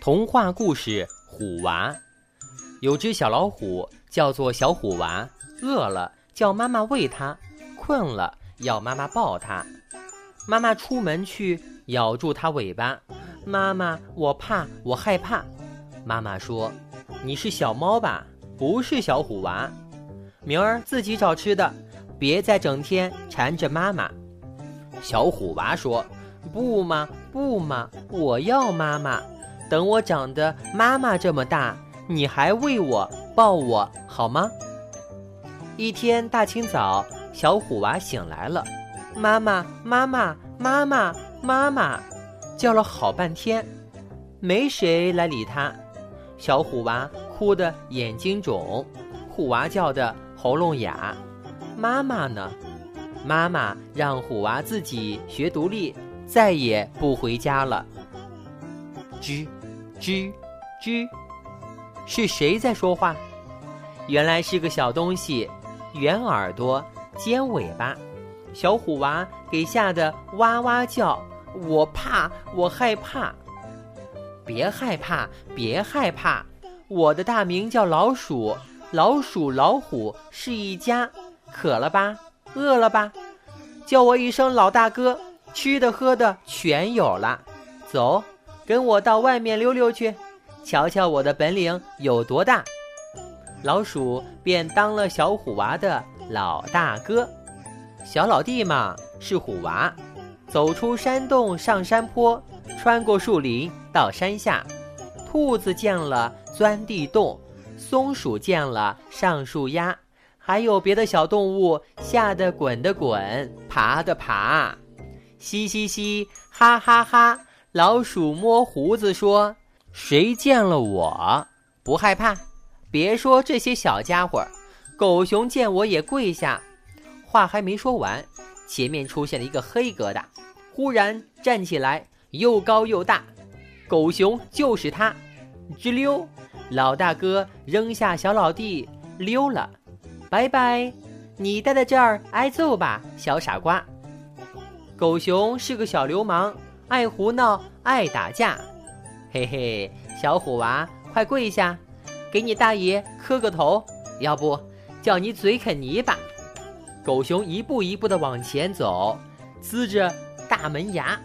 童话故事《虎娃》。有只小老虎叫做小虎娃，饿了叫妈妈喂它，困了要妈妈抱它。妈妈出门去咬住它尾巴，妈妈，我怕，我害怕。妈妈说：“你是小猫吧？不是小虎娃，明儿自己找吃的，别再整天缠着妈妈。”小虎娃说：“不嘛，不嘛，我要妈妈。等我长得妈妈这么大，你还喂我抱我好吗？”一天大清早，小虎娃醒来了，妈妈，妈妈，妈妈，妈妈，叫了好半天，没谁来理他。小虎娃哭得眼睛肿，虎娃叫的喉咙哑。妈妈呢？妈妈让虎娃自己学独立，再也不回家了。吱，吱，吱，是谁在说话？原来是个小东西，圆耳朵，尖尾巴。小虎娃给吓得哇哇叫，我怕，我害怕。别害怕，别害怕，我的大名叫老鼠，老鼠老虎是一家。渴了吧？饿了吧？叫我一声老大哥，吃的喝的全有了。走，跟我到外面溜溜去，瞧瞧我的本领有多大。老鼠便当了小虎娃的老大哥，小老弟嘛是虎娃。走出山洞上山坡，穿过树林。到山下，兔子见了钻地洞，松鼠见了上树鸭，还有别的小动物吓得滚的滚，爬的爬，嘻嘻嘻，哈哈哈！老鼠摸胡子说：“谁见了我不害怕？别说这些小家伙。狗熊见我也跪下。”话还没说完，前面出现了一个黑疙瘩，忽然站起来，又高又大。狗熊就是他，吱溜，老大哥扔下小老弟溜了，拜拜，你待在这儿挨揍吧，小傻瓜。狗熊是个小流氓，爱胡闹，爱打架，嘿嘿，小虎娃，快跪下，给你大爷磕个头，要不叫你嘴啃泥巴。狗熊一步一步的往前走，呲着大门牙。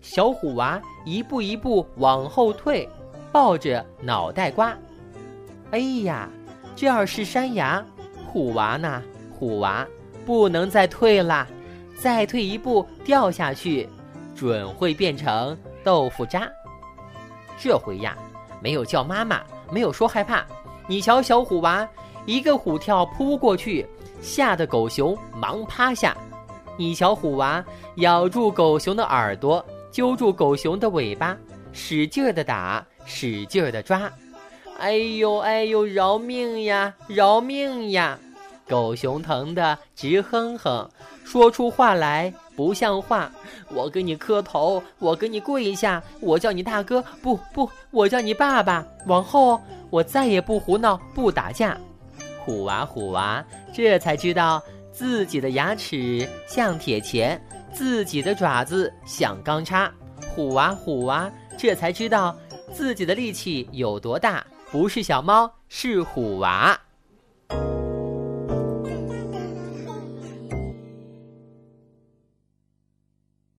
小虎娃一步一步往后退，抱着脑袋瓜。哎呀，这儿是山崖，虎娃呢？虎娃不能再退啦，再退一步掉下去，准会变成豆腐渣。这回呀，没有叫妈妈，没有说害怕。你瞧，小虎娃一个虎跳扑过去，吓得狗熊忙趴下。你瞧，虎娃咬住狗熊的耳朵。揪住狗熊的尾巴，使劲儿的打，使劲儿的抓，哎呦哎呦，饶命呀，饶命呀！狗熊疼得直哼哼，说出话来不像话。我给你磕头，我给你跪下，我叫你大哥，不不，我叫你爸爸。往后我再也不胡闹，不打架。虎娃虎娃，这才知道自己的牙齿像铁钳。自己的爪子像钢叉，虎娃虎娃，这才知道自己的力气有多大。不是小猫，是虎娃。